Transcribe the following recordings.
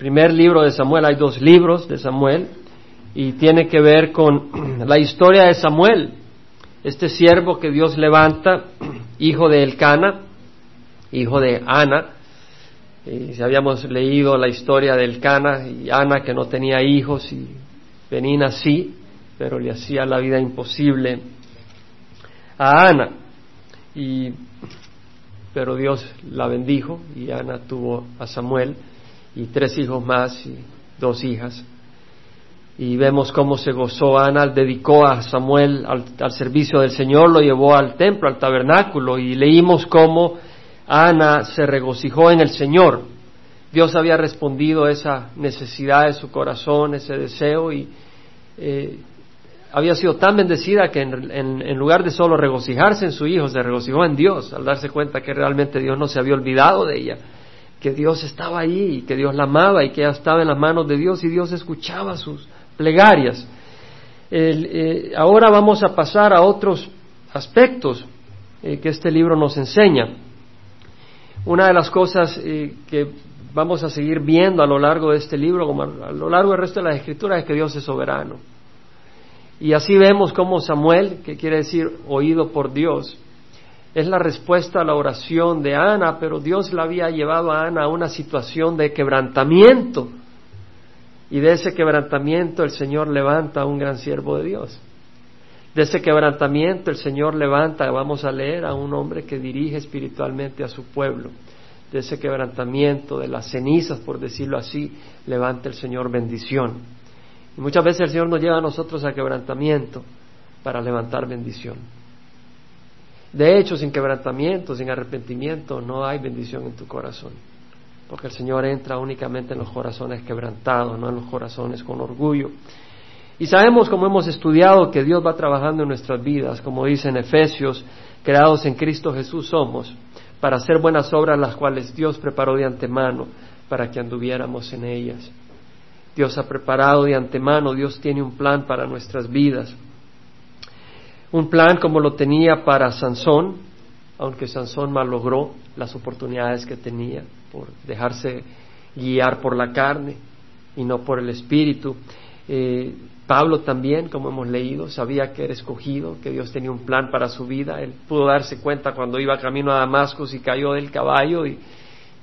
primer libro de Samuel, hay dos libros de Samuel, y tiene que ver con la historia de Samuel, este siervo que Dios levanta, hijo de Elcana, hijo de Ana, y si habíamos leído la historia de Elcana y Ana que no tenía hijos y Penina sí, pero le hacía la vida imposible a Ana. Y, pero Dios la bendijo y Ana tuvo a Samuel y tres hijos más y dos hijas. Y vemos cómo se gozó Ana, dedicó a Samuel al, servicio del Señor, lo llevó al templo, al tabernáculo y leímos cómo Ana se regocijó en el Señor. Dios había respondido a esa necesidad de su corazón, ese deseo, y eh, había sido tan bendecida que en, lugar de solo regocijarse en su hijo, se regocijó en Dios al darse cuenta que realmente Dios no se había olvidado de ella, que Dios estaba ahí y que Dios la amaba y que estaba en las manos de Dios y Dios escuchaba sus plegarias. Eh, ahora vamos a pasar a otros aspectos eh, que este libro nos enseña. Una de las cosas eh, que vamos a seguir viendo a lo largo de este libro, como a lo largo del resto de las escrituras, es que Dios es soberano. Y así vemos cómo Samuel, que quiere decir oído por Dios, es la respuesta a la oración de Ana, pero Dios la había llevado a Ana a una situación de quebrantamiento. Y de ese quebrantamiento el Señor levanta a un gran siervo de Dios. De ese quebrantamiento el Señor levanta, vamos a leer, a un hombre que dirige espiritualmente a su pueblo. De ese quebrantamiento, de las cenizas, por decirlo así, levanta el Señor bendición. Y muchas veces el Señor nos lleva a nosotros a quebrantamiento para levantar bendición. De hecho, sin quebrantamiento, sin arrepentimiento, no hay bendición en tu corazón. Porque el Señor entra únicamente en los corazones quebrantados, no en los corazones con orgullo. Y sabemos, como hemos estudiado, que Dios va trabajando en nuestras vidas, como dice en Efesios, creados en Cristo Jesús somos, para hacer buenas obras las cuales Dios preparó de antemano para que anduviéramos en ellas. Dios ha preparado de antemano, Dios tiene un plan para nuestras vidas. Un plan como lo tenía para Sansón, aunque Sansón malogró las oportunidades que tenía por dejarse guiar por la carne y no por el espíritu. Eh, Pablo también, como hemos leído, sabía que era escogido, que Dios tenía un plan para su vida. Él pudo darse cuenta cuando iba camino a Damasco y cayó del caballo y,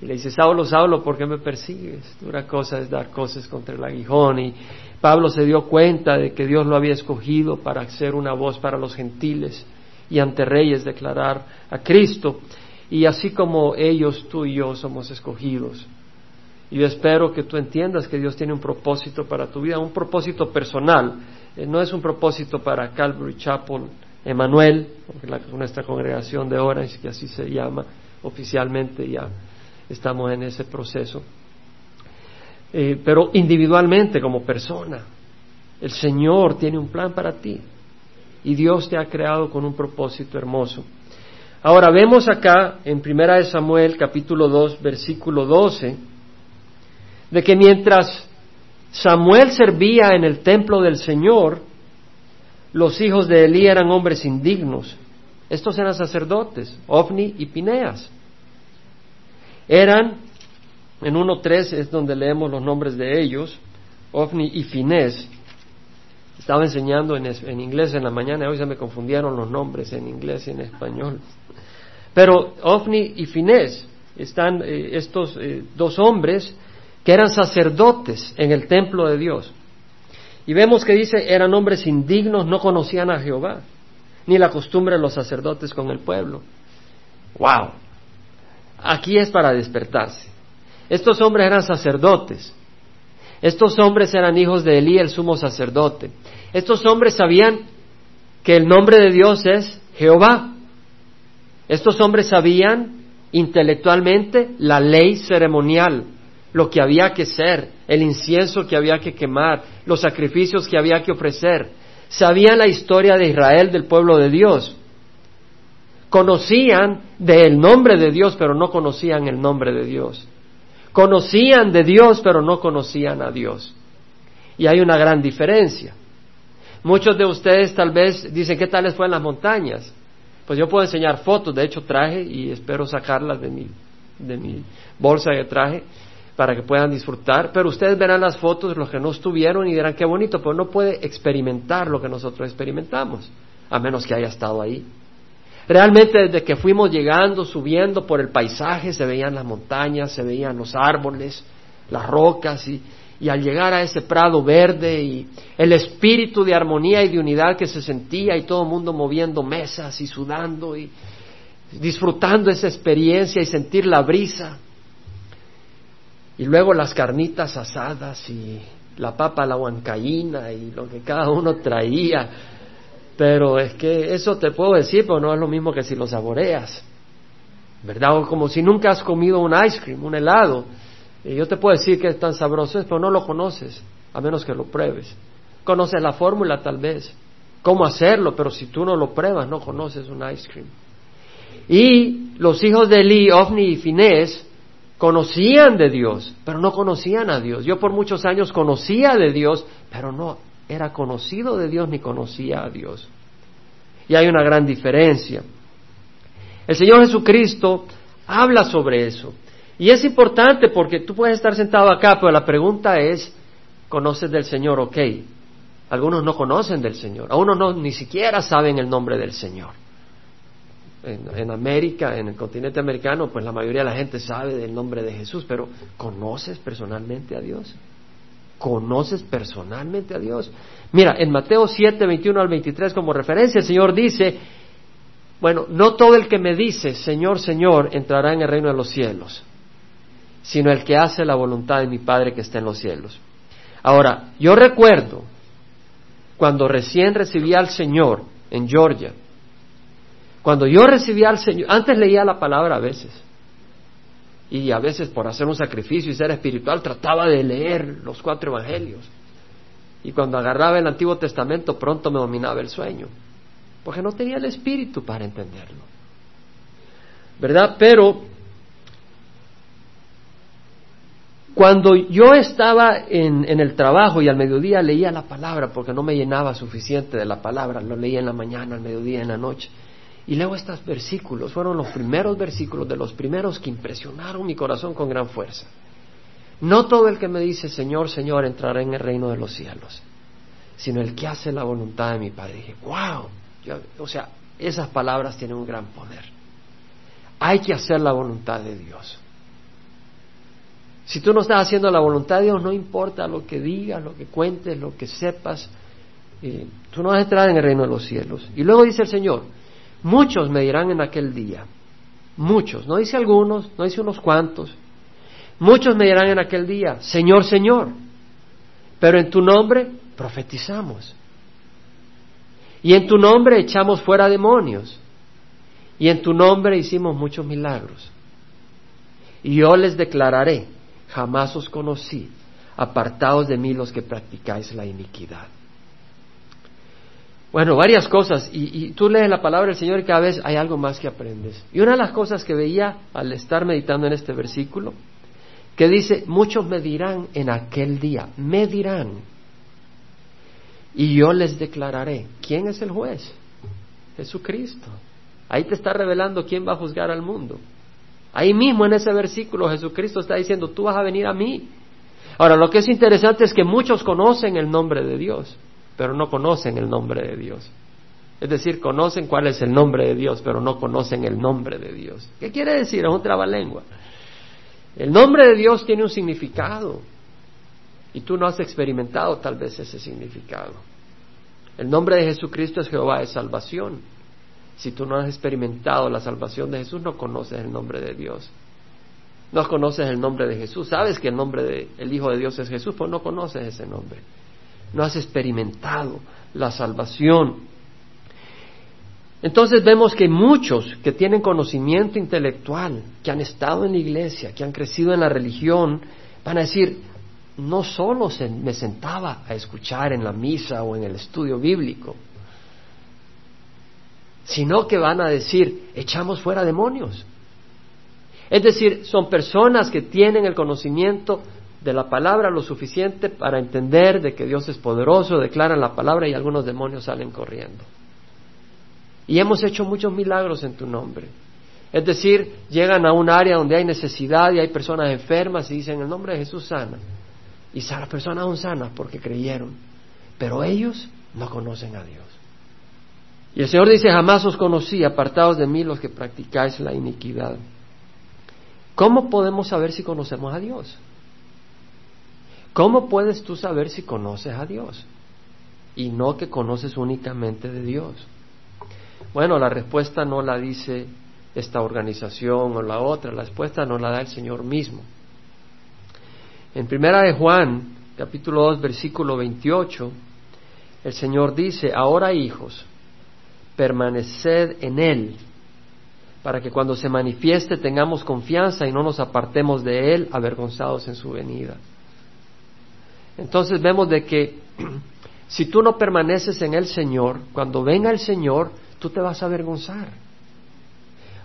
le dice, Saulo, Saulo, ¿por qué me persigues? Dura cosa es dar cosas contra el aguijón. Y Pablo se dio cuenta de que Dios lo había escogido para ser una voz para los gentiles y ante reyes declarar a Cristo. Y así como ellos, tú y yo somos escogidos y yo espero que tú entiendas que Dios tiene un propósito para tu vida, un propósito personal. Eh, no es un propósito para Calvary Chapel Emanuel, nuestra congregación de Orange, que así se llama oficialmente, ya estamos en ese proceso. Eh, pero individualmente, como persona, el Señor tiene un plan para ti y Dios te ha creado con un propósito hermoso. Ahora vemos acá en Primera de Samuel capítulo 2 versículo 12 de que mientras Samuel servía en el templo del Señor, los hijos de Elí eran hombres indignos. Estos eran sacerdotes, Ofni y Pineas. Eran, en 1.3 es donde leemos los nombres de ellos, Ofni y Finés. Estaba enseñando en, inglés en la mañana, hoy se me confundieron los nombres en inglés y en español. Pero Ofni y Finés están eh, estos eh, dos hombres que eran sacerdotes en el templo de Dios. Y vemos que dice, eran hombres indignos, no conocían a Jehová, ni la costumbre de los sacerdotes con el pueblo. ¡Wow! Aquí es para despertarse. Estos hombres eran sacerdotes. Estos hombres eran hijos de Elí, el sumo sacerdote. Estos hombres sabían que el nombre de Dios es Jehová. Estos hombres sabían intelectualmente la ley ceremonial lo que había que ser, el incienso que había que quemar, los sacrificios que había que ofrecer. Sabían la historia de Israel, del pueblo de Dios. Conocían del nombre de Dios, pero no conocían el nombre de Dios. Conocían de Dios, pero no conocían a Dios. Y hay una gran diferencia. Muchos de ustedes tal vez dicen, ¿qué tal les fue en las montañas? Pues yo puedo enseñar fotos, de hecho traje y espero sacarlas de mi, de mi bolsa de traje para que puedan disfrutar, pero ustedes verán las fotos, los que no estuvieron, y dirán qué bonito, pero no puede experimentar lo que nosotros experimentamos, a menos que haya estado ahí. Realmente desde que fuimos llegando, subiendo por el paisaje, se veían las montañas, se veían los árboles, las rocas, y, al llegar a ese prado verde y el espíritu de armonía y de unidad que se sentía y todo el mundo moviendo mesas y sudando y disfrutando esa experiencia y sentir la brisa. Y luego las carnitas asadas y la papa la huancaína y lo que cada uno traía. Pero es que eso te puedo decir, pero no es lo mismo que si lo saboreas. ¿Verdad? O como si nunca has comido un ice cream, un helado. Y yo te puedo decir que es tan sabroso, pero no lo conoces, a menos que lo pruebes. Conoces la fórmula tal vez, cómo hacerlo, pero si tú no lo pruebas, no conoces un ice cream. Y los hijos de Eli, Ofni y Finés, conocían de Dios, pero no conocían a Dios. Yo por muchos años conocía de Dios, pero no era conocido de Dios ni conocía a Dios. Y hay una gran diferencia. El Señor Jesucristo habla sobre eso. Y es importante porque tú puedes estar sentado acá, pero la pregunta es, ¿conoces del Señor? Ok. Algunos no conocen del Señor, a unos no, ni siquiera saben el nombre del Señor en, América, en el continente americano, pues la mayoría de la gente sabe del nombre de Jesús, pero ¿conoces personalmente a Dios? ¿Conoces personalmente a Dios? Mira, en Mateo 7, 21 al 23 como referencia, el Señor dice, bueno, no todo el que me dice, Señor, Señor, entrará en el reino de los cielos, sino el que hace la voluntad de mi Padre que está en los cielos. Ahora, yo recuerdo cuando recién recibí al Señor en Georgia, cuando yo recibí al Señor, antes leía la palabra a veces, y a veces por hacer un sacrificio y ser espiritual trataba de leer los cuatro evangelios. Y cuando agarraba el Antiguo Testamento pronto me dominaba el sueño, porque no tenía el espíritu para entenderlo. ¿Verdad? Pero cuando yo estaba en, en, el trabajo y al mediodía leía la palabra, porque no me llenaba suficiente de la palabra, lo leía en la mañana, al mediodía, en la noche, y leo estos versículos, fueron los primeros versículos de los primeros que impresionaron mi corazón con gran fuerza. No todo el que me dice Señor, Señor entrará en el reino de los cielos, sino el que hace la voluntad de mi Padre. dije, wow, o sea, esas palabras tienen un gran poder. Hay que hacer la voluntad de Dios. Si tú no estás haciendo la voluntad de Dios, no importa lo que digas, lo que cuentes, lo que sepas, eh, tú no vas a entrar en el reino de los cielos. Y luego dice el Señor, Muchos me dirán en aquel día, muchos, no dice algunos, no dice unos cuantos, muchos me dirán en aquel día, Señor, Señor, pero en tu nombre profetizamos. Y en tu nombre echamos fuera demonios. Y en tu nombre hicimos muchos milagros. Y yo les declararé, jamás os conocí, apartados de mí los que practicáis la iniquidad. Bueno, varias cosas. Y, tú lees la palabra del Señor y cada vez hay algo más que aprendes. Y una de las cosas que veía al estar meditando en este versículo, que dice, muchos me dirán en aquel día, me dirán, y yo les declararé, ¿quién es el juez? Jesucristo. Ahí te está revelando quién va a juzgar al mundo. Ahí mismo en ese versículo Jesucristo está diciendo, tú vas a venir a mí. Ahora, lo que es interesante es que muchos conocen el nombre de Dios pero no conocen el nombre de Dios. Es decir, conocen cuál es el nombre de Dios, pero no conocen el nombre de Dios. ¿Qué quiere decir? Es un trabalengua. El nombre de Dios tiene un significado y tú no has experimentado tal vez ese significado. El nombre de Jesucristo es Jehová de salvación. Si tú no has experimentado la salvación de Jesús, no conoces el nombre de Dios. No conoces el nombre de Jesús. Sabes que el nombre del Hijo de Dios es Jesús, pero no conoces ese nombre no has experimentado la salvación. Entonces vemos que muchos que tienen conocimiento intelectual, que han estado en la iglesia, que han crecido en la religión, van a decir, no solo me sentaba a escuchar en la misa o en el estudio bíblico, sino que van a decir, echamos fuera demonios. Es decir, son personas que tienen el conocimiento de la palabra lo suficiente para entender de que Dios es poderoso, declaran la palabra y algunos demonios salen corriendo. Y hemos hecho muchos milagros en tu nombre. Es decir, llegan a un área donde hay necesidad y hay personas enfermas y dicen, en el nombre de Jesús sana. Y las personas son sanas porque creyeron. Pero ellos no conocen a Dios. Y el Señor dice, jamás os conocí, apartados de mí los que practicáis la iniquidad. ¿Cómo podemos saber si conocemos a Dios? ¿Cómo puedes tú saber si conoces a Dios? Y no que conoces únicamente de Dios. Bueno, la respuesta no la dice esta organización o la otra, la respuesta no la da el Señor mismo. En primera de Juan, capítulo 2, versículo 28, el Señor dice, ahora hijos, permaneced en Él, para que cuando se manifieste tengamos confianza y no nos apartemos de Él avergonzados en su venida. Entonces vemos de que si tú no permaneces en el Señor, cuando venga el Señor, tú te vas a avergonzar.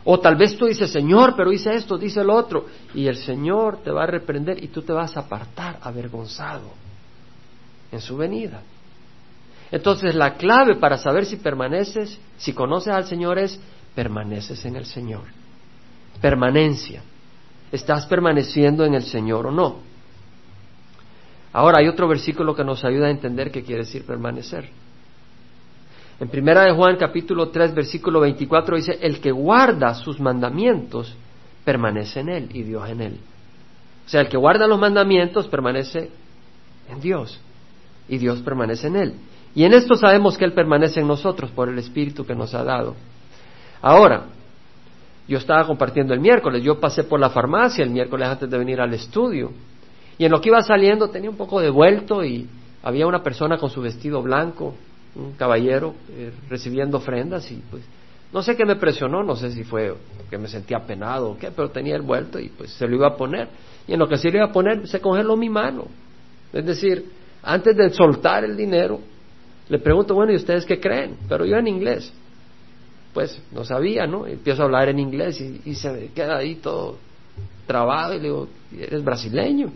O tal vez tú dices, Señor, pero hice esto, dice el otro, y el Señor te va a reprender y tú te vas a apartar avergonzado en su venida. Entonces la clave para saber si permaneces, si conoces al Señor es permaneces en el Señor. Permanencia. ¿Estás permaneciendo en el Señor o no? Ahora hay otro versículo que nos ayuda a entender qué quiere decir permanecer. En primera de Juan capítulo 3 versículo 24 dice, el que guarda sus mandamientos permanece en él y Dios en él. O sea, el que guarda los mandamientos permanece en Dios y Dios permanece en él. Y en esto sabemos que Él permanece en nosotros por el Espíritu que nos ha dado. Ahora, yo estaba compartiendo el miércoles, yo pasé por la farmacia el miércoles antes de venir al estudio, y en lo que iba saliendo tenía un poco de vuelto y había una persona con su vestido blanco, un caballero, eh, recibiendo ofrendas y pues no sé qué me presionó, no sé si fue que me sentía penado o qué, pero tenía el vuelto y pues se lo iba a poner. Y en lo que se lo iba a poner, se congeló mi mano. Es decir, antes de soltar el dinero, le pregunto, bueno, ¿y ustedes qué creen? Pero yo en inglés. Pues no sabía, ¿no? empiezo a hablar en inglés y, se me queda ahí todo trabado y le digo, ¿eres brasileño?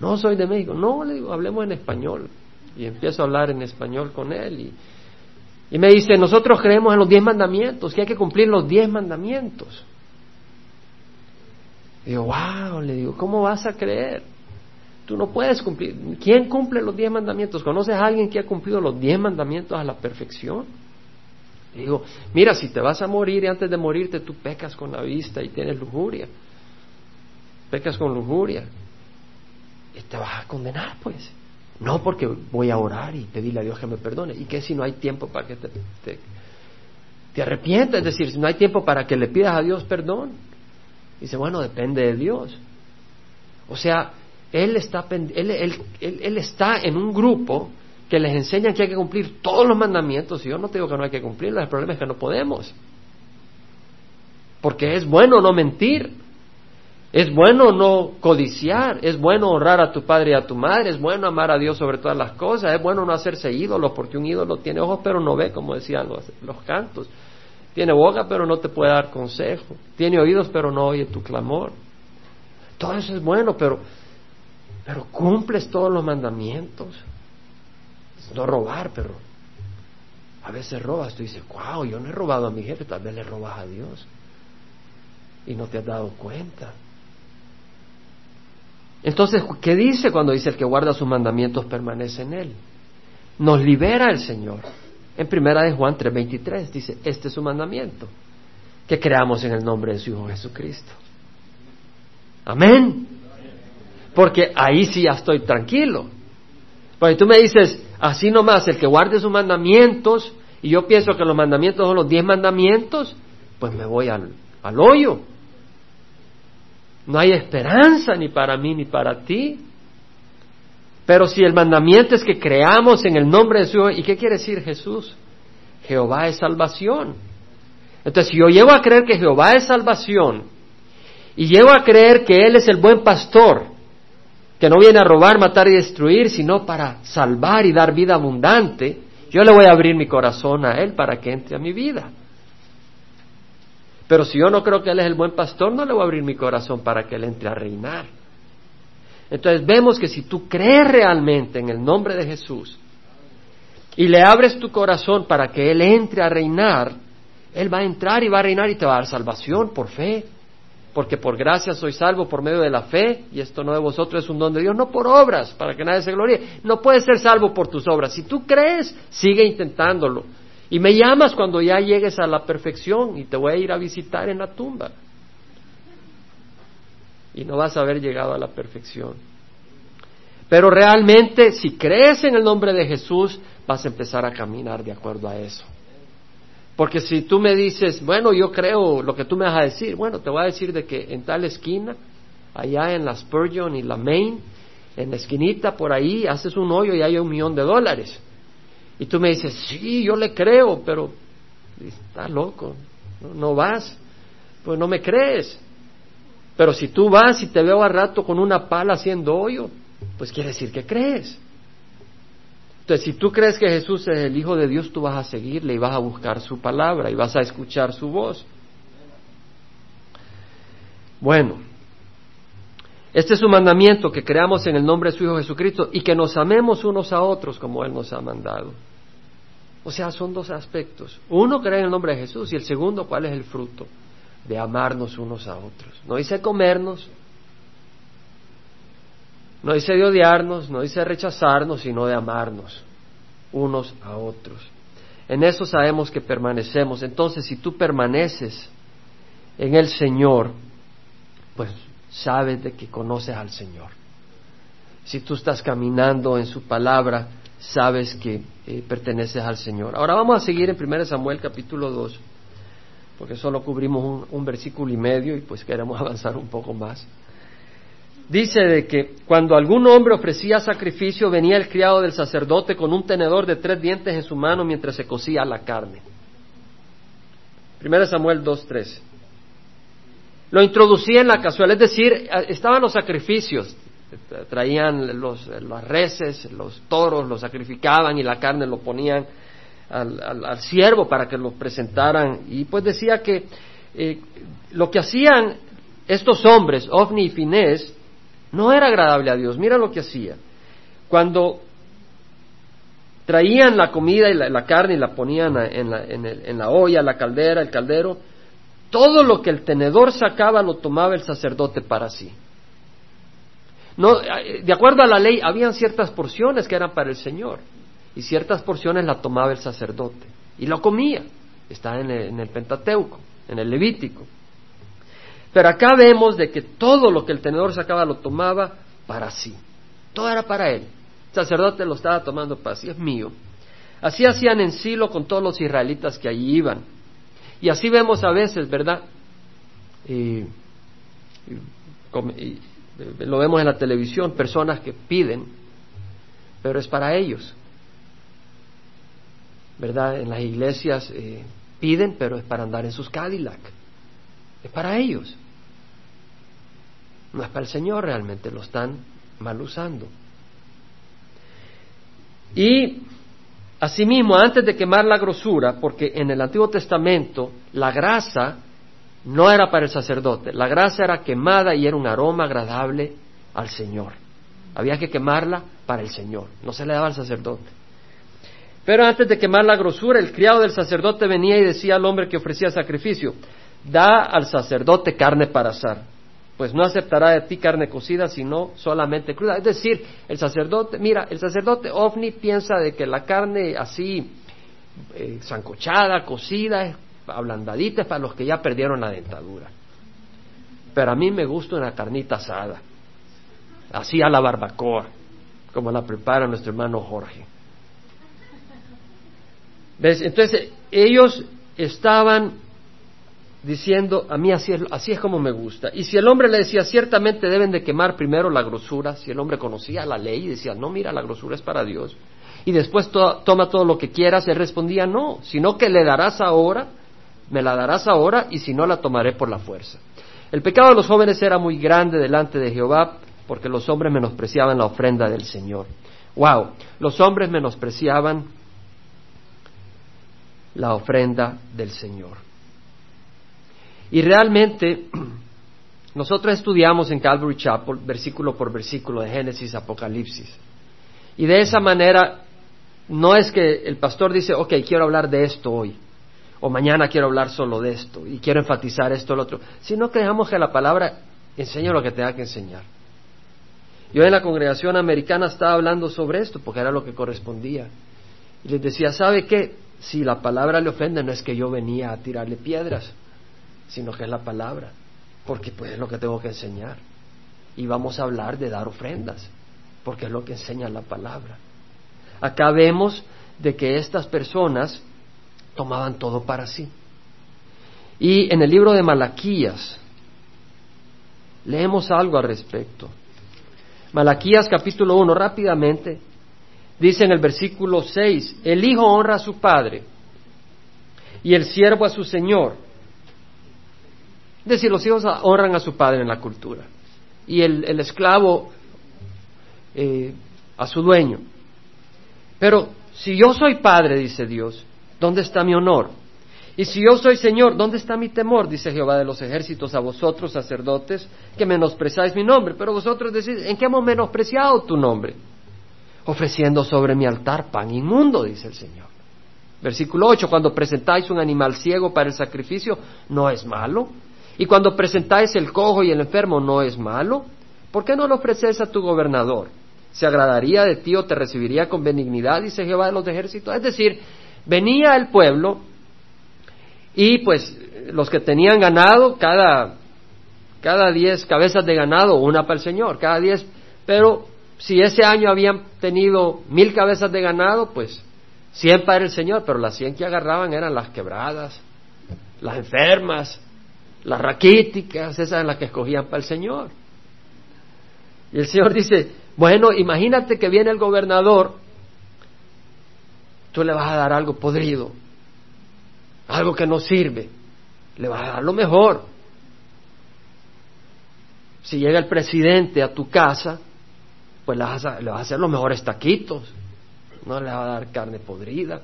No, soy de México. No, le digo, hablemos en español. Y empiezo a hablar en español con él y, me dice, nosotros creemos en los diez mandamientos, que hay que cumplir los diez mandamientos. Y digo, wow, le digo, ¿cómo vas a creer? Tú no puedes cumplir. ¿Quién cumple los diez mandamientos? ¿Conoces a alguien que ha cumplido los diez mandamientos a la perfección? digo, mira, si te vas a morir y antes de morirte tú pecas con la vista y tienes lujuria. Pecas con lujuria. Te vas a condenar, pues. No porque voy a orar y pedirle a Dios que me perdone. ¿Y qué si no hay tiempo para que te, te, te? Es decir, si no hay tiempo para que le pidas a Dios perdón. Dice, bueno, depende de Dios. O sea, él está, él, está en un grupo que les enseña que hay que cumplir todos los mandamientos y yo no te digo que no hay que cumplirlos, el problema es que no podemos. Porque es bueno no mentir, es bueno no codiciar, es bueno honrar a tu padre y a tu madre, es bueno amar a Dios sobre todas las cosas, es bueno no hacerse ídolos, porque un ídolo tiene ojos pero no ve, como decían los, cantos. Tiene boca pero no te puede dar consejo, tiene oídos pero no oye tu clamor. Todo eso es bueno, pero pero cumples todos los mandamientos. No robar, pero a veces robas. Tú dices, wow, yo no he robado a mi jefe, tal vez le robas a Dios. Y no te has dado cuenta. Entonces, ¿qué dice cuando dice el que guarda sus mandamientos permanece en él? Nos libera el Señor. En primera de Juan 3:23 dice, este es su mandamiento, que creamos en el nombre de su Hijo Jesucristo. Amén. Porque ahí sí ya estoy tranquilo. Porque tú me dices, así nomás, el que guarde sus mandamientos, y yo pienso que los mandamientos son los diez mandamientos, pues me voy al, al hoyo. No hay esperanza ni para mí ni para ti. Pero si el mandamiento es que creamos en el nombre de su ¿y qué quiere decir Jesús? Jehová es salvación. Entonces, si yo llego a creer que Jehová es salvación y llego a creer que Él es el buen pastor que no viene a robar, matar y destruir, sino para salvar y dar vida abundante, yo le voy a abrir mi corazón a Él para que entre a mi vida. Pero si yo no creo que Él es el buen pastor, no le voy a abrir mi corazón para que Él entre a reinar. Entonces vemos que si tú crees realmente en el nombre de Jesús y le abres tu corazón para que Él entre a reinar, Él va a entrar y va a reinar y te va a dar salvación por fe. Porque por gracia soy salvo por medio de la fe, y esto no de vosotros es un don de Dios, no por obras, para que nadie se gloríe. No puedes ser salvo por tus obras. Si tú crees, sigue intentándolo. Y me llamas cuando ya llegues a la perfección y te voy a ir a visitar en la tumba. Y no vas a haber llegado a la perfección. Pero realmente, si crees en el nombre de Jesús, vas a empezar a caminar de acuerdo a eso. Porque si tú me dices, bueno, yo creo lo que tú me vas a decir, bueno, te voy a decir de que en tal esquina, allá en la Spurgeon y la Main, en la esquinita por ahí, haces un hoyo y hay un millón de dólares. Y tú me dices, sí, yo le creo, pero está loco, no, vas, pues no me crees. Pero si tú vas y te veo a rato con una pala haciendo hoyo, pues quiere decir que crees. Entonces, si tú crees que Jesús es el Hijo de Dios, tú vas a seguirle y vas a buscar su palabra y vas a escuchar su voz. Bueno, este es su mandamiento, que creamos en el nombre de su Hijo Jesucristo y que nos amemos unos a otros como Él nos ha mandado. O sea, son dos aspectos. Uno, creer en el nombre de Jesús y el segundo, ¿cuál es el fruto? De amarnos unos a otros. No dice comernos, no dice de odiarnos, no dice rechazarnos, sino de amarnos unos a otros. En eso sabemos que permanecemos. Entonces, si tú permaneces en el Señor, pues sabes de que conoces al Señor. Si tú estás caminando en su palabra, sabes que eh, perteneces al Señor. Ahora vamos a seguir en 1 Samuel capítulo 2, porque solo cubrimos un, versículo y medio y pues queremos avanzar un poco más dice de que cuando algún hombre ofrecía sacrificio venía el criado del sacerdote con un tenedor de tres dientes en su mano mientras se cocía la carne. 1 Samuel 2.3. Lo introducía en la cazuela, es decir, estaban los sacrificios, traían los, las reses, los toros, los sacrificaban y la carne lo ponían al, al, siervo para que lo presentaran. Y pues decía que eh, lo que hacían estos hombres, Ofni y Finés, no era agradable a Dios. Mira lo que hacía. Cuando traían la comida y la, carne y la ponían en la, en la olla, la caldera, el caldero, todo lo que el tenedor sacaba lo tomaba el sacerdote para sí. No, de acuerdo a la ley, habían ciertas porciones que eran para el Señor y ciertas porciones la tomaba el sacerdote y lo comía. Está en el, en el Pentateuco, en el Levítico. Pero acá vemos de que todo lo que el tenedor sacaba lo tomaba para sí. Todo era para él. El sacerdote lo estaba tomando para sí, es mío. Así hacían en Silo con todos los israelitas que allí iban. Y así vemos a veces, ¿verdad? Y, lo vemos en la televisión, personas que piden, pero es para ellos. ¿Verdad? En las iglesias eh, piden, pero es para andar en sus Cadillac. Es para ellos. No es para el Señor realmente, lo están mal usando. Y asimismo, antes de quemar la grosura, porque en el Antiguo Testamento la grasa no era para el sacerdote, la grasa era quemada y era un aroma agradable al Señor. Había que quemarla para el Señor, no se le daba al sacerdote. Pero antes de quemar la grosura, el criado del sacerdote venía y decía al hombre que ofrecía sacrificio, da al sacerdote carne para asar pues no aceptará de ti carne cocida, sino solamente cruda. Es decir, el sacerdote, mira, el sacerdote ovni piensa de que la carne así eh, zancochada, cocida, ablandadita es para los que ya perdieron la dentadura. Pero a mí me gusta una carnita asada, así a la barbacoa, como la prepara nuestro hermano Jorge. ¿Ves? Entonces, ellos estaban diciendo, a mí así es, así es como me gusta. Y si el hombre le decía, ciertamente deben de quemar primero la grosura, si el hombre conocía la ley y decía, no, mira, la grosura es para Dios, y después toma todo lo que quieras, él respondía, no, sino que le darás ahora, me la darás ahora, y si no, la tomaré por la fuerza. El pecado de los jóvenes era muy grande delante de Jehová, porque los hombres menospreciaban la ofrenda del Señor. Wow, los hombres menospreciaban la ofrenda del Señor. Y realmente nosotros estudiamos en Calvary Chapel versículo por versículo de Génesis, Apocalipsis. Y de esa manera no es que el pastor dice, ok, quiero hablar de esto hoy. o mañana quiero hablar solo de esto y quiero enfatizar esto o lo otro, sino que dejamos que la palabra enseñe lo que tenga que enseñar. Yo en la congregación americana estaba hablando sobre esto porque era lo que correspondía. Y les decía, ¿sabe qué? Si la palabra le ofende, no es que yo venía a tirarle piedras, sino que es la palabra, porque pues es lo que tengo que enseñar. Y vamos a hablar de dar ofrendas, porque es lo que enseña la palabra. Acá vemos de que estas personas tomaban todo para sí. Y en el libro de Malaquías leemos algo al respecto. Malaquías capítulo 1, rápidamente, dice en el versículo 6, el hijo honra a su padre y el siervo a su señor. Es decir, los hijos honran a su padre en la cultura y el, esclavo eh, a su dueño. Pero si yo soy padre, dice Dios, ¿dónde está mi honor? Y si yo soy Señor, ¿dónde está mi temor? Dice Jehová de los ejércitos a vosotros, sacerdotes, que menospreciáis mi nombre. Pero vosotros decís, ¿en qué hemos menospreciado tu nombre? Ofreciendo sobre mi altar pan inmundo, dice el Señor. Versículo 8, cuando presentáis un animal ciego para el sacrificio, no es malo. Y cuando presentáis el cojo y el enfermo, no es malo. ¿Por qué no lo ofreces a tu gobernador? ¿Se agradaría de ti o te recibiría con benignidad? Dice Jehová de los ejércitos. Es decir, venía el pueblo y pues los que tenían ganado, cada, cada diez cabezas de ganado, una para el Señor, cada diez, pero si ese año habían tenido mil cabezas de ganado, pues cien para el Señor, pero las cien que agarraban eran las quebradas, las enfermas, las raquíticas, esas eran las que escogían para el Señor. Y el Señor dice, bueno, imagínate que viene el gobernador, tú le vas a dar algo podrido, algo que no sirve, le vas a dar lo mejor. Si llega el presidente a tu casa, pues le vas a, le vas a hacer los mejores taquitos, no le vas a dar carne podrida,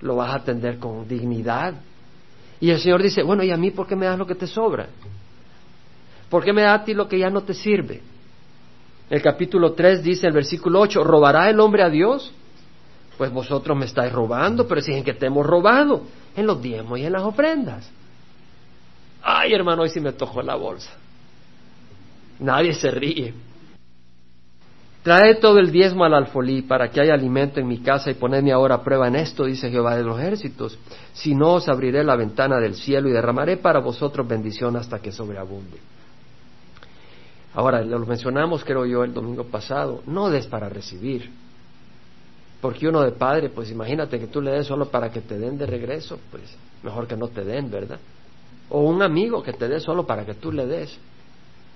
lo vas a atender con dignidad. Y el Señor dice, bueno, ¿y a mí por qué me das lo que te sobra? ¿Por qué me das a ti lo que ya no te sirve? El capítulo 3 dice, el versículo 8, ¿robará el hombre a Dios? Pues vosotros me estáis robando, pero si en que te hemos robado, en los diezmos y en las ofrendas. Ay, hermano, hoy sí me tocó la bolsa. Nadie se ríe. Trae todo el diezmo al alfolí para que haya alimento en mi casa y ponedme ahora a prueba en esto, dice Jehová de los ejércitos. Si no, os abriré la ventana del cielo y derramaré para vosotros bendición hasta que sobreabunde. Ahora, lo mencionamos, creo yo, el domingo pasado. No des para recibir. Porque uno de padre, pues imagínate que tú le des solo para que te den de regreso, pues mejor que no te den, ¿verdad? O un amigo que te dé solo para que tú le des.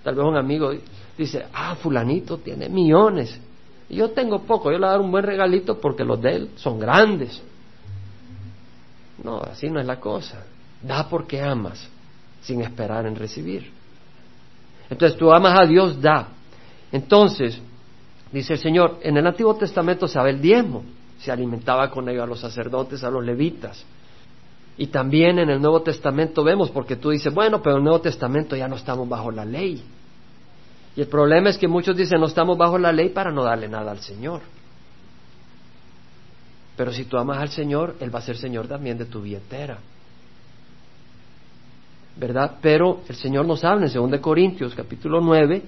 Tal vez un amigo dice, ah, fulanito tiene millones. Y yo tengo poco, yo le voy a dar un buen regalito porque los de él son grandes. No, así no es la cosa. Da porque amas, sin esperar en recibir. Entonces tú amas a Dios, da. Entonces, Dice el Señor, en el Antiguo Testamento se el diezmo, se alimentaba con ello a los sacerdotes, a los levitas. Y también en el Nuevo Testamento vemos, porque tú dices, bueno, pero en el Nuevo Testamento ya no estamos bajo la ley. Y el problema es que muchos dicen, no estamos bajo la ley para no darle nada al Señor. Pero si tú amas al Señor, Él va a ser Señor también de tu billetera. ¿Verdad? Pero el Señor nos habla en 2 Corintios capítulo 9,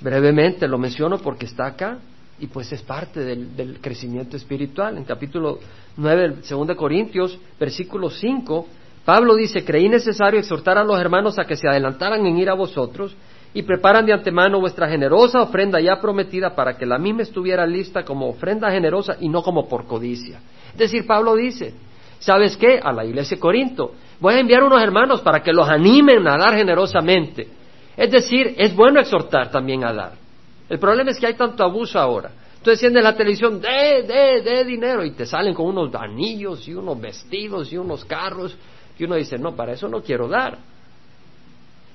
Brevemente lo menciono porque está acá y pues es parte del, crecimiento espiritual. En capítulo 9 de 2 Corintios, versículo 5, Pablo dice, creí necesario exhortar a los hermanos a que se adelantaran en ir a vosotros y preparan de antemano vuestra generosa ofrenda ya prometida para que la misma estuviera lista como ofrenda generosa y no como por codicia. Es decir, Pablo dice, ¿sabes qué? A la iglesia de Corinto, voy a enviar unos hermanos para que los animen a dar generosamente. Es decir, es bueno exhortar también a dar. El problema es que hay tanto abuso ahora. Tú enciendes la televisión, de, de, de dinero, y te salen con unos anillos y unos vestidos y unos carros, y uno dice, no, para eso no quiero dar.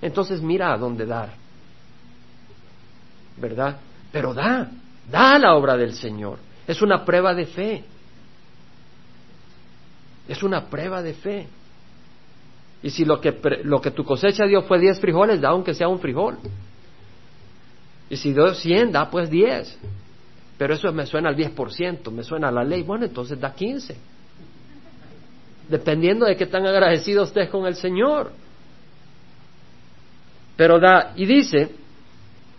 Entonces mira a dónde dar. ¿Verdad? Pero da, da la obra del Señor. Es una prueba de fe. Es una prueba de fe. Y si lo que, lo que tu cosecha dio fue 10 frijoles, da aunque sea un frijol. Y si dio 100, da pues 10. Pero eso me suena al 10%, me suena a la ley. Bueno, entonces da 15. dependiendo de qué tan agradecido estés con el Señor. Pero da, y dice,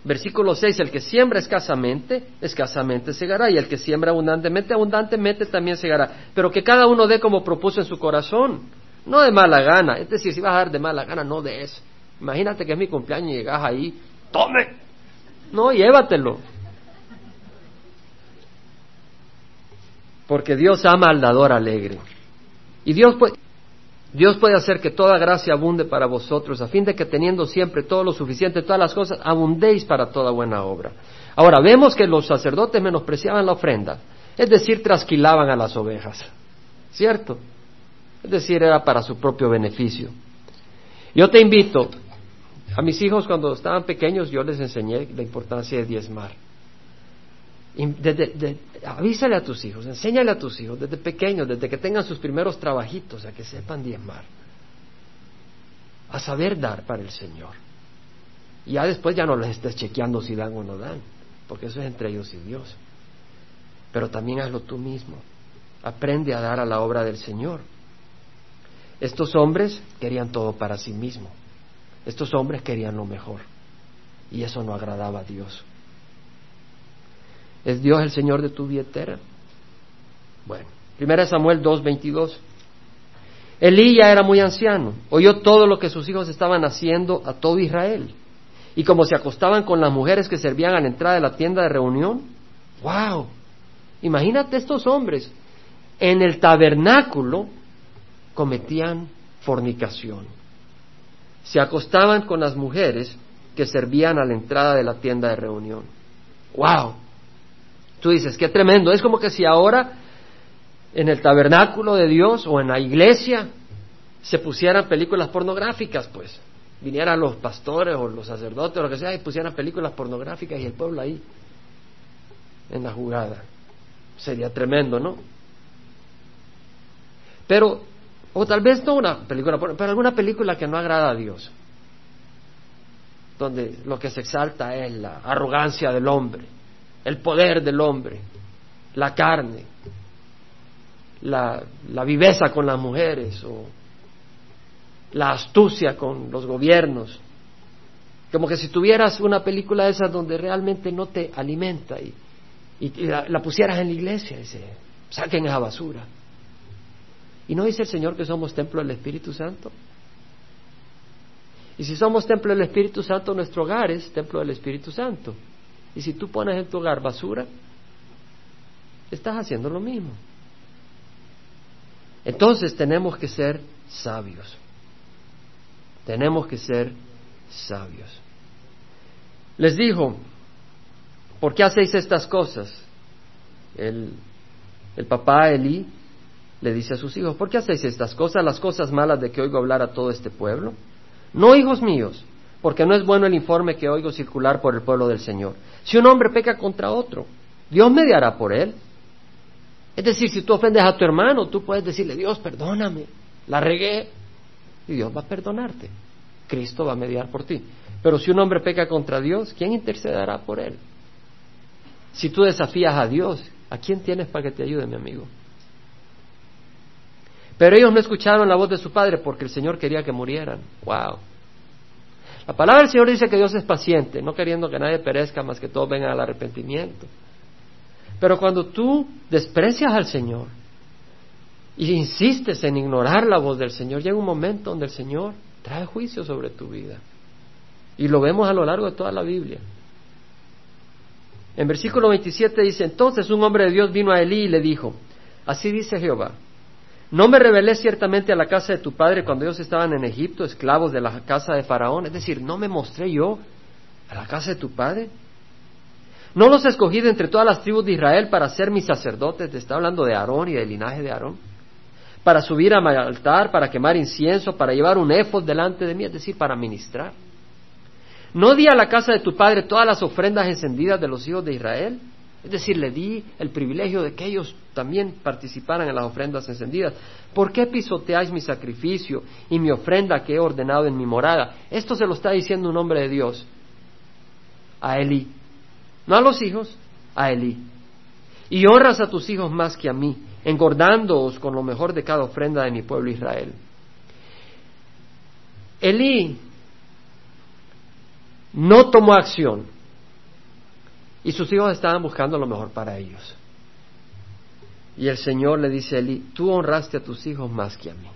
versículo 6, el que siembra escasamente, escasamente segará, y el que siembra abundantemente, abundantemente también segará. Pero que cada uno dé como propuso en su corazón, no de mala gana. Es decir, si vas a dar de mala gana, no des. Imagínate que es mi cumpleaños y llegas ahí, tome. No, llévatelo. Porque Dios ama al dador alegre. Y Dios puede, Dios puede hacer que toda gracia abunde para vosotros, a fin de que teniendo siempre todo lo suficiente, todas las cosas, abundéis para toda buena obra. Ahora, vemos que los sacerdotes menospreciaban la ofrenda, es decir, trasquilaban a las ovejas, ¿cierto? Es decir, era para su propio beneficio. Yo te invito, a mis hijos cuando estaban pequeños yo les enseñé la importancia de diezmar avísale a tus hijos, enséñale a tus hijos desde pequeños, desde que tengan sus primeros trabajitos, a que sepan diezmar, a saber dar para el Señor. Y ya después ya no les estés chequeando si dan o no dan, porque eso es entre ellos y Dios. Pero también hazlo tú mismo. Aprende a dar a la obra del Señor. Estos hombres querían todo para sí mismos. Estos hombres querían lo mejor. Y eso no agradaba a Dios. ¿Es Dios el Señor de tu billetera? Bueno, 1 Samuel 2.22. Elí ya era muy anciano, oyó todo lo que sus hijos estaban haciendo a todo Israel. Y como se acostaban con las mujeres que servían a la entrada de la tienda de reunión, wow, imagínate estos hombres, en el tabernáculo cometían fornicación. Se acostaban con las mujeres que servían a la entrada de la tienda de reunión. ¡Wow! Tú dices, qué tremendo. Es como que si ahora en el tabernáculo de Dios o en la iglesia se pusieran películas pornográficas, pues. Vinieran los pastores o los sacerdotes o lo que sea y pusieran películas pornográficas y el pueblo ahí en la jugada. Sería tremendo, ¿no? Pero, o tal vez no una película, pero alguna película que no agrada a Dios, donde lo que se exalta es la arrogancia del hombre, el poder del hombre, la carne, la, viveza con las mujeres o la astucia con los gobiernos. Como que si tuvieras una película de esas donde realmente no te alimenta y, la, pusieras en la iglesia, dice, saquen esa basura. ¿Y no dice el Señor que somos templo del Espíritu Santo? Y si somos templo del Espíritu Santo, nuestro hogar es templo del Espíritu Santo. Y si tú pones en tu hogar basura, estás haciendo lo mismo. Entonces tenemos que ser sabios. Tenemos que ser sabios. Les dijo, ¿por qué hacéis estas cosas? El, el papá Elí le dice a sus hijos, ¿por qué hacéis estas cosas, las cosas malas de que oigo hablar a todo este pueblo? No, hijos míos, porque no es bueno el informe que oigo circular por el pueblo del Señor. Si un hombre peca contra otro, Dios mediará por él. Es decir, si tú ofendes a tu hermano, tú puedes decirle, Dios, perdóname, la regué, y Dios va a perdonarte. Cristo va a mediar por ti. Pero si un hombre peca contra Dios, ¿quién intercederá por él? Si tú desafías a Dios, ¿a quién tienes para que te ayude, mi amigo? Pero ellos no escucharon la voz de su padre porque el Señor quería que murieran. ¡Wow! La palabra del Señor dice que Dios es paciente, no queriendo que nadie perezca más que todos vengan al arrepentimiento. Pero cuando tú desprecias al Señor y insistes en ignorar la voz del Señor, llega un momento donde el Señor trae juicio sobre tu vida. Y lo vemos a lo largo de toda la Biblia. En versículo 27 dice, entonces un hombre de Dios vino a Elí y le dijo, así dice Jehová, no me revelé ciertamente a la casa de tu padre cuando ellos estaban en Egipto, esclavos de la casa de Faraón. Es decir, no me mostré yo a la casa de tu padre. No los escogí de entre todas las tribus de Israel para ser mis sacerdotes. Te está hablando de Aarón y del linaje de Aarón. Para subir a mi altar, para quemar incienso, para llevar un éfod delante de mí, es decir, para ministrar. No di a la casa de tu padre todas las ofrendas encendidas de los hijos de Israel. Es decir, le di el privilegio de que ellos también participaran en las ofrendas encendidas. ¿Por qué pisoteáis mi sacrificio y mi ofrenda que he ordenado en mi morada? Esto se lo está diciendo un hombre de Dios a Elí. No a los hijos, a Elí. Y honras a tus hijos más que a mí. engordándoos con lo mejor de cada ofrenda de mi pueblo Israel. Elí no tomó acción y sus hijos estaban buscando lo mejor para ellos. Y el Señor le dice a Elí, tú honraste a tus hijos más que a mí.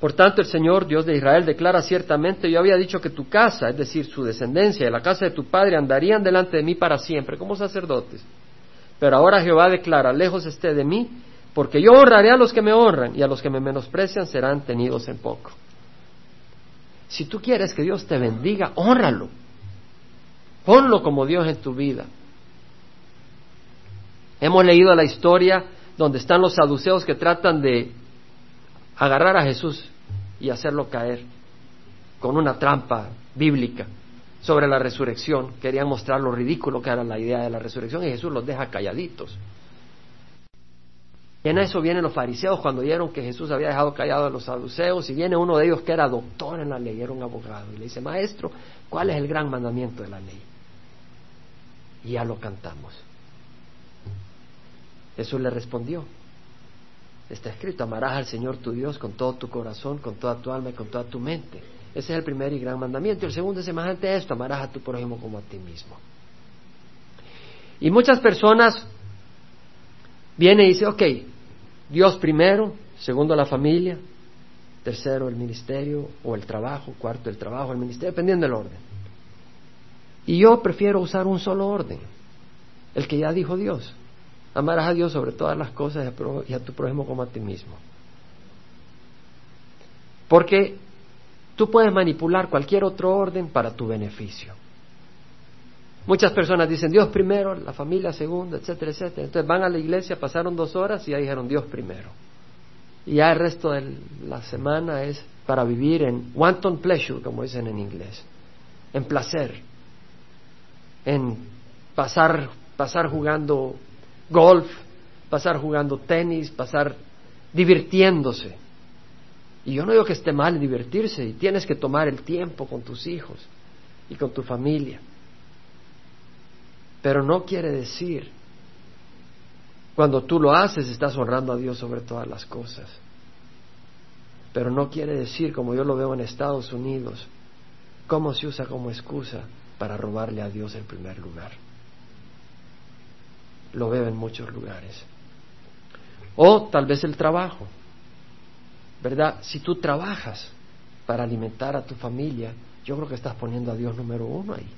Por tanto, el Señor, Dios de Israel, declara ciertamente, yo había dicho que tu casa, es decir, su descendencia y la casa de tu padre, andarían delante de mí para siempre, como sacerdotes. Pero ahora Jehová declara, lejos esté de mí, porque yo honraré a los que me honran y a los que me menosprecian serán tenidos en poco. Si tú quieres que Dios te bendiga, honralo. Ponlo como Dios en tu vida. Hemos leído la historia donde están los saduceos que tratan de agarrar a Jesús y hacerlo caer con una trampa bíblica sobre la resurrección. Querían mostrar lo ridículo que era la idea de la resurrección y Jesús los deja calladitos. Y en eso vienen los fariseos cuando vieron que Jesús había dejado callado a los saduceos y viene uno de ellos que era doctor en la ley, era un abogado, y le dice, maestro, ¿cuál es el gran mandamiento de la ley? Ya lo cantamos. Jesús le respondió, Está escrito, amarás al Señor tu Dios con todo tu corazón, con toda tu alma y con toda tu mente. Ese es el primer y gran mandamiento. El segundo es semejante a esto, amarás a tu prójimo como a ti mismo. Y muchas personas vienen y dicen, ok, Dios primero, segundo la familia, tercero el ministerio o el trabajo, cuarto el trabajo, el ministerio, dependiendo del orden. Y yo prefiero usar un solo orden, el que ya dijo Dios. Amarás a Dios sobre todas las cosas y a tu prójimo como a ti mismo. Porque tú puedes manipular cualquier otro orden para tu beneficio. Muchas personas dicen Dios primero, la familia segundo, etcétera, etcétera. Entonces van a la iglesia, pasaron dos horas y ya dijeron Dios primero. Y ya el resto de la semana es para vivir en wanton pleasure, como dicen en inglés, en placer, en pasar, pasar jugando golf, pasar jugando tenis, pasar divirtiéndose. Y yo no digo que esté mal divertirse, y tienes que tomar el tiempo con tus hijos y con tu familia. Pero no quiere decir, cuando tú lo haces, estás honrando a Dios sobre todas las cosas. Pero no quiere decir, como yo lo veo en Estados Unidos, cómo se usa como excusa para robarle a Dios el primer lugar lo veo en muchos lugares. O tal vez el trabajo, ¿verdad? Si tú trabajas para alimentar a tu familia, yo creo que estás poniendo a Dios número uno ahí.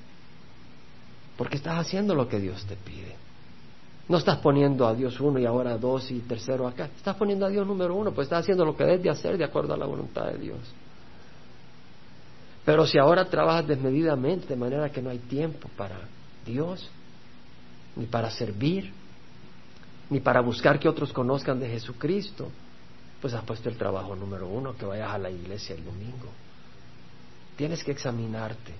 Porque estás haciendo lo que Dios te pide. No estás poniendo a Dios uno y ahora dos y tercero acá. Estás poniendo a Dios número uno, pues estás haciendo lo que debes de hacer de acuerdo a la voluntad de Dios. Pero si ahora trabajas desmedidamente, de manera que no hay tiempo para Dios, ni para servir, ni para buscar que otros conozcan de Jesucristo, pues has puesto el trabajo número uno, que vayas a la iglesia el domingo. Tienes que examinarte,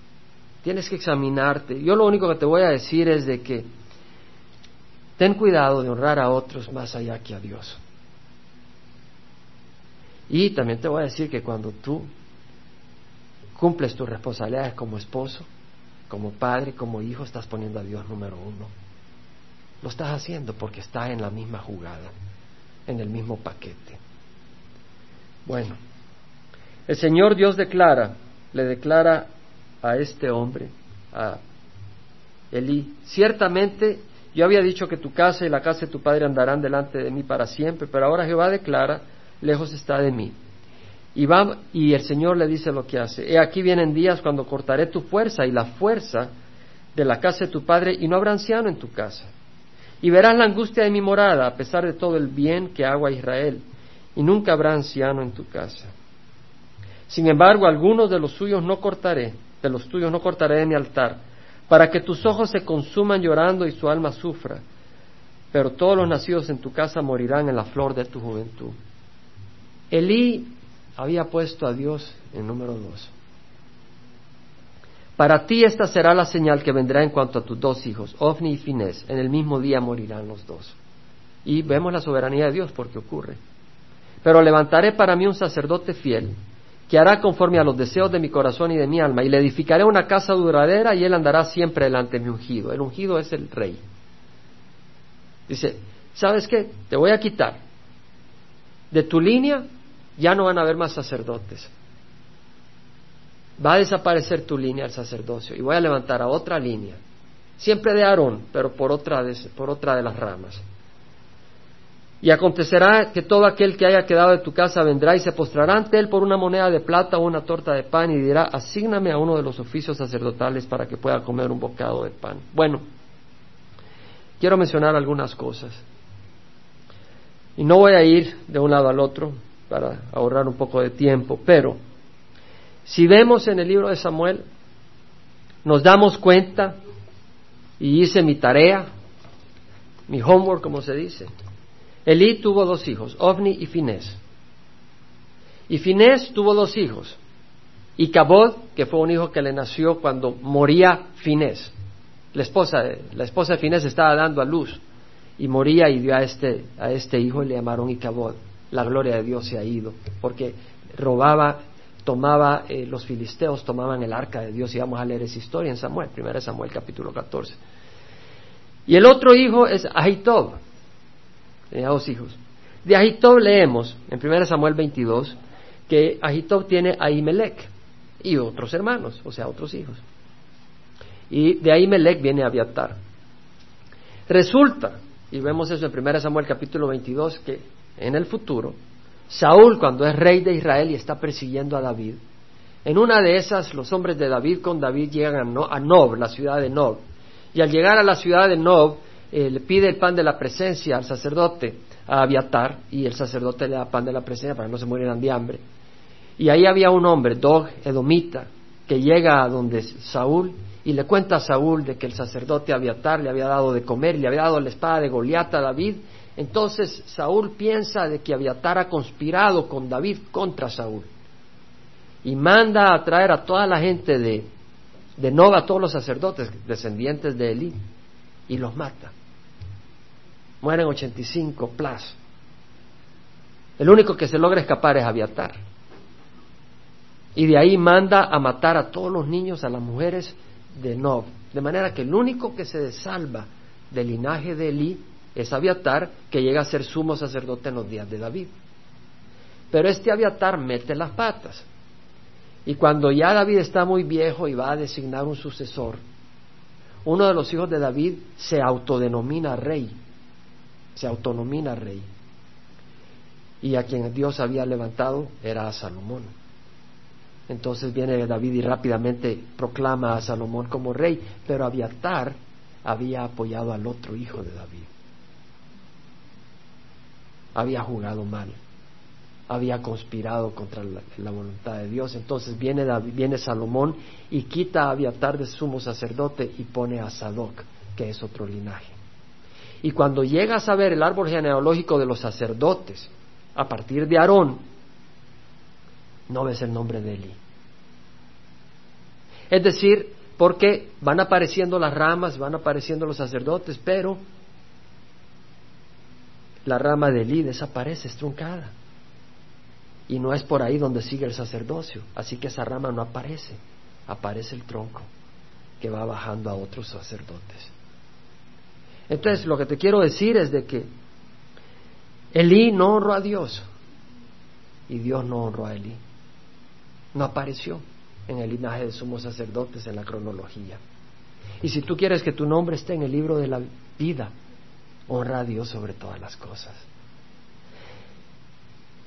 tienes que examinarte. Yo lo único que te voy a decir es de que ten cuidado de honrar a otros más allá que a Dios. Y también te voy a decir que cuando tú cumples tus responsabilidades como esposo, como padre, como hijo, estás poniendo a Dios número uno. Lo estás haciendo porque está en la misma jugada, en el mismo paquete. Bueno, el Señor Dios declara, le declara a este hombre, a Elí, ciertamente yo había dicho que tu casa y la casa de tu padre andarán delante de mí para siempre, pero ahora Jehová declara, lejos está de mí. Y, va, y el Señor le dice lo que hace. He aquí vienen días cuando cortaré tu fuerza y la fuerza de la casa de tu padre y no habrá anciano en tu casa y verás la angustia de mi morada, a pesar de todo el bien que hago a Israel, y nunca habrá anciano en tu casa. Sin embargo, algunos de los suyos no cortaré, de los tuyos no cortaré de mi altar, para que tus ojos se consuman llorando y su alma sufra. Pero todos los nacidos en tu casa morirán en la flor de tu juventud. Elí había puesto a Dios en número dos. Para ti esta será la señal que vendrá en cuanto a tus dos hijos, Ofni y Finés. En el mismo día morirán los dos. Y vemos la soberanía de Dios porque ocurre. Pero levantaré para mí un sacerdote fiel, que hará conforme a los deseos de mi corazón y de mi alma, y le edificaré una casa duradera y él andará siempre delante de mi ungido. El ungido es el rey. Dice, ¿sabes qué? Te voy a quitar. De tu línea ya no van a haber más sacerdotes. Va a desaparecer tu línea del sacerdocio y voy a levantar a otra línea, siempre de Aarón, pero por otra de, por otra de las ramas. Y acontecerá que todo aquel que haya quedado de tu casa vendrá y se postrará ante él por una moneda de plata o una torta de pan y dirá, asígname a uno de los oficios sacerdotales para que pueda comer un bocado de pan. Bueno, quiero mencionar algunas cosas. Y no voy a ir de un lado al otro para ahorrar un poco de tiempo, pero si vemos en el libro de Samuel, nos damos cuenta, y hice mi tarea, mi homework, como se dice. Elí tuvo dos hijos, Ovni y Finés. Y Finés tuvo dos hijos, y Cabod, que fue un hijo que le nació cuando moría Finés. La esposa, la esposa de Finés estaba dando a luz y moría y dio a este, a este hijo y le llamaron Icabod. La gloria de Dios se ha ido, porque robaba tomaba, eh, los filisteos tomaban el arca de Dios, y vamos a leer esa historia en Samuel, 1 Samuel capítulo 14. Y el otro hijo es Ahitob, tenía dos hijos. De Ahitob leemos en 1 Samuel 22 que Ahitob tiene a Imelec y otros hermanos, o sea, otros hijos. Y de Ahimelech viene Abiatar. Resulta, y vemos eso en 1 Samuel capítulo 22, que en el futuro Saúl, cuando es rey de Israel y está persiguiendo a David, en una de esas los hombres de David con David llegan a Nob, la ciudad de Nob, y al llegar a la ciudad de Nob eh, le pide el pan de la presencia al sacerdote, a Abiatar, y el sacerdote le da pan de la presencia para que no se murieran de hambre. Y ahí había un hombre, Dog Edomita, que llega a donde Saúl y le cuenta a Saúl de que el sacerdote Abiatar le había dado de comer, le había dado la espada de Goliat a David entonces Saúl piensa de que Abiatar ha conspirado con David contra Saúl y manda a traer a toda la gente de, de a todos los sacerdotes descendientes de Elí, y los mata. Mueren 85 plus. El único que se logra escapar es Abiatar. Y de ahí manda a matar a todos los niños, a las mujeres de Nob. De manera que el único que se salva del linaje de Elí es Abiatar, que llega a ser sumo sacerdote en los días de David. Pero este Abiatar mete las patas. Y cuando ya David está muy viejo y va a designar un sucesor, uno de los hijos de David se autodenomina rey, se autonomina rey. Y a quien Dios había levantado era a Salomón. Entonces viene David y rápidamente proclama a Salomón como rey, pero Abiatar había apoyado al otro hijo de David había jugado mal, había conspirado contra la, voluntad de Dios. Entonces viene, viene Salomón y quita a Abiatar de sumo sacerdote y pone a Sadoc, que es otro linaje. Y cuando llegas a ver el árbol genealógico de los sacerdotes, a partir de Aarón, no ves el nombre de Eli. Es decir, porque van apareciendo las ramas, van apareciendo los sacerdotes, pero la rama de Elí desaparece, es truncada. Y no es por ahí donde sigue el sacerdocio. Así que esa rama no aparece. Aparece el tronco que va bajando a otros sacerdotes. Entonces, lo que te quiero decir es de que Elí no honró a Dios y Dios no honró a Elí. No apareció en el linaje de sumos sacerdotes en la cronología. Y si tú quieres que tu nombre esté en el libro de la vida, honra a Dios sobre todas las cosas.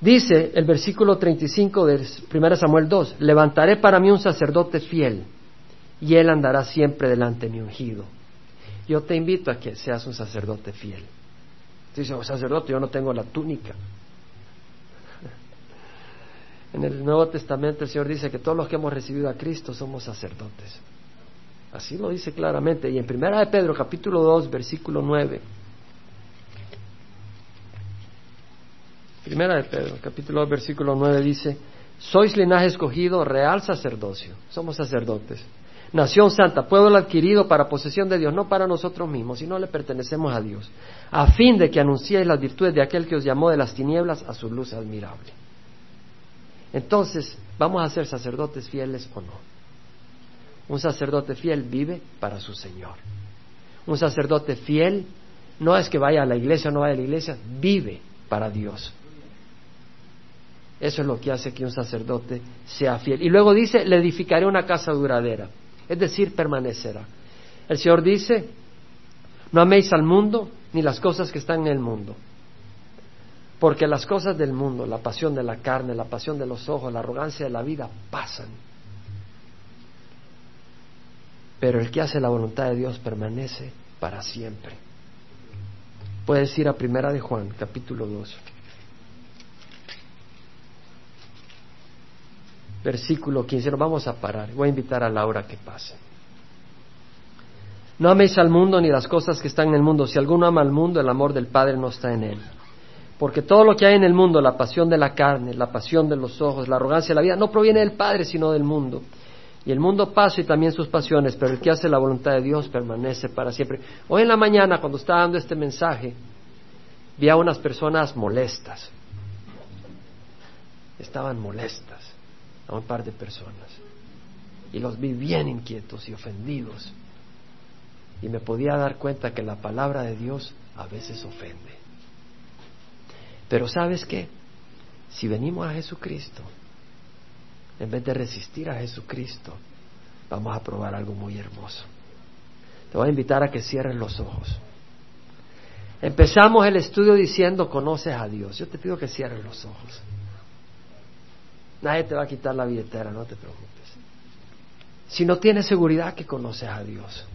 Dice el versículo 35 de 1 Samuel 2, levantaré para mí un sacerdote fiel y él andará siempre delante de mi ungido. Yo te invito a que seas un sacerdote fiel. Dice, oh, sacerdote, yo no tengo la túnica. En el Nuevo Testamento el Señor dice que todos los que hemos recibido a Cristo somos sacerdotes. Así lo dice claramente. Y en 1 de Pedro capítulo 2, versículo 9, Primera de Pedro, capítulo 2, versículo 9 dice, sois linaje escogido, real sacerdocio, somos sacerdotes, nación santa, pueblo adquirido para posesión de Dios, no para nosotros mismos, sino le pertenecemos a Dios, a fin de que anunciéis las virtudes de aquel que os llamó de las tinieblas a su luz admirable. Entonces, ¿vamos a ser sacerdotes fieles o no? Un sacerdote fiel vive para su Señor. Un sacerdote fiel No es que vaya a la iglesia o no vaya a la iglesia, vive para Dios. Eso es lo que hace que un sacerdote sea fiel. Y luego dice, le edificaré una casa duradera, es decir, permanecerá. El Señor dice, no améis al mundo ni las cosas que están en el mundo. Porque las cosas del mundo, la pasión de la carne, la pasión de los ojos, la arrogancia de la vida, pasan. Pero el que hace la voluntad de Dios permanece para siempre. Puedes ir a Primera de Juan, capítulo 2. Versículo 15. Nos vamos a parar. Voy a invitar a Laura que pase. No améis al mundo ni las cosas que están en el mundo. Si alguno ama al mundo, el amor del Padre no está en él. Porque todo lo que hay en el mundo, la pasión de la carne, la pasión de los ojos, la arrogancia de la vida, no proviene del Padre, sino del mundo. Y el mundo pasa y también sus pasiones, pero el que hace la voluntad de Dios permanece para siempre. Hoy en la mañana, cuando estaba dando este mensaje, vi a unas personas molestas. Estaban molestas, a un par de personas. Y los vi bien inquietos y ofendidos. Y me podía dar cuenta que la palabra de Dios a veces ofende. Pero sabes qué? Si venimos a Jesucristo, en vez de resistir a Jesucristo, vamos a probar algo muy hermoso. Te voy a invitar a que cierres los ojos. Empezamos el estudio diciendo conoces a Dios. Yo te pido que cierres los ojos. Nadie te va a quitar la billetera, no te preocupes. Si no tienes seguridad que conoces a Dios,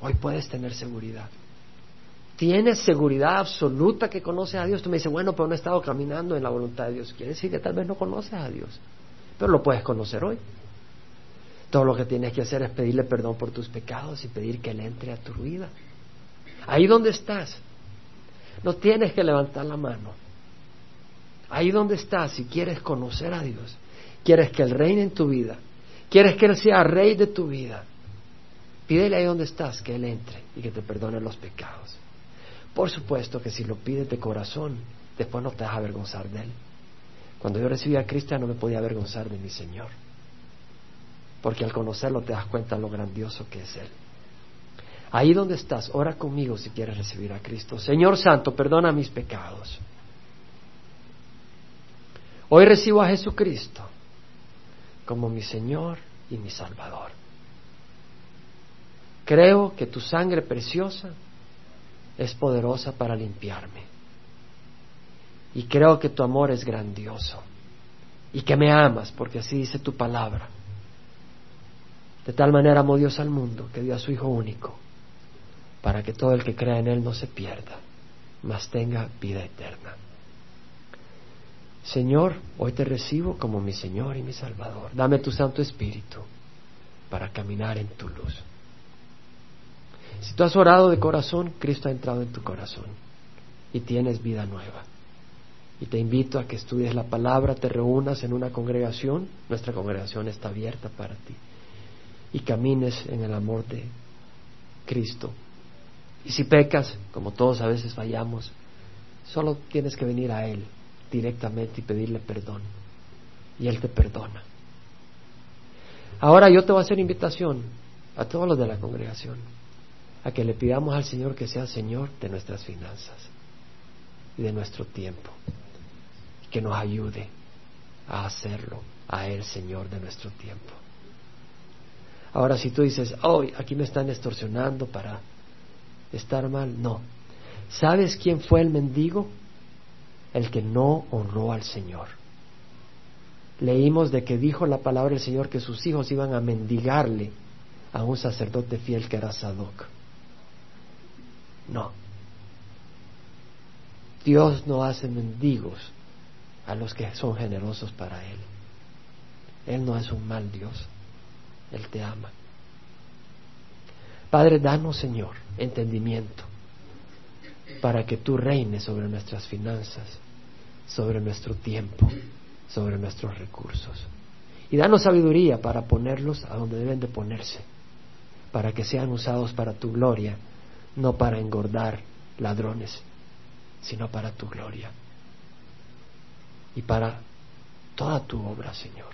hoy puedes tener seguridad tienes seguridad absoluta que conoces a Dios, tú me dices, bueno, pero no he estado caminando en la voluntad de Dios. Quiere decir que tal vez no conoces a Dios, pero lo puedes conocer hoy. Todo lo que tienes que hacer es pedirle perdón por tus pecados y pedir que Él entre a tu vida. Ahí donde estás, no tienes que levantar la mano. Ahí donde estás, si quieres conocer a Dios, quieres que Él reine en tu vida, quieres que Él sea rey de tu vida, pídele ahí donde estás que Él entre y que te perdone los pecados. Por supuesto que si lo pides de corazón, después no te vas a avergonzar de Él. Cuando yo recibí a Cristo no me podía avergonzar de mi Señor. Porque al conocerlo te das cuenta de lo grandioso que es Él. Ahí donde estás, ora conmigo si quieres recibir a Cristo. Señor Santo, perdona mis pecados. Hoy recibo a Jesucristo como mi Señor y mi Salvador. Creo que tu sangre preciosa es poderosa para limpiarme. Y creo que tu amor es grandioso y que me amas, porque así dice tu palabra. De tal manera amó Dios al mundo que dio a su Hijo único, para que todo el que crea en Él no se pierda, mas tenga vida eterna. Señor, hoy te recibo como mi Señor y mi Salvador. Dame tu Santo Espíritu para caminar en tu luz. Si tú has orado de corazón, Cristo ha entrado en tu corazón y tienes vida nueva. Y te invito a que estudies la palabra, te reúnas en una congregación, nuestra congregación está abierta para ti, y camines en el amor de Cristo. Y si pecas, como todos a veces fallamos, solo tienes que venir a Él directamente y pedirle perdón. Y Él te perdona. Ahora yo te voy a hacer invitación a todos los de la congregación a que le pidamos al Señor que sea Señor de nuestras finanzas y de nuestro tiempo, y que nos ayude a hacerlo a Él Señor de nuestro tiempo. Ahora, si tú dices, oh, aquí me están extorsionando para estar mal, no. ¿Sabes quién fue el mendigo? El que no honró al Señor. Leímos de que dijo la palabra del Señor que sus hijos iban a mendigarle a un sacerdote fiel que era Sadoc. No. Dios no hace mendigos a los que son generosos para Él. Él no es un mal Dios. Él te ama. Padre, danos, Señor, entendimiento para que tú reines sobre nuestras finanzas, sobre nuestro tiempo, sobre nuestros recursos. Y danos sabiduría para ponerlos a donde deben de ponerse, para que sean usados para tu gloria no para engordar ladrones, sino para tu gloria y para toda tu obra, Señor.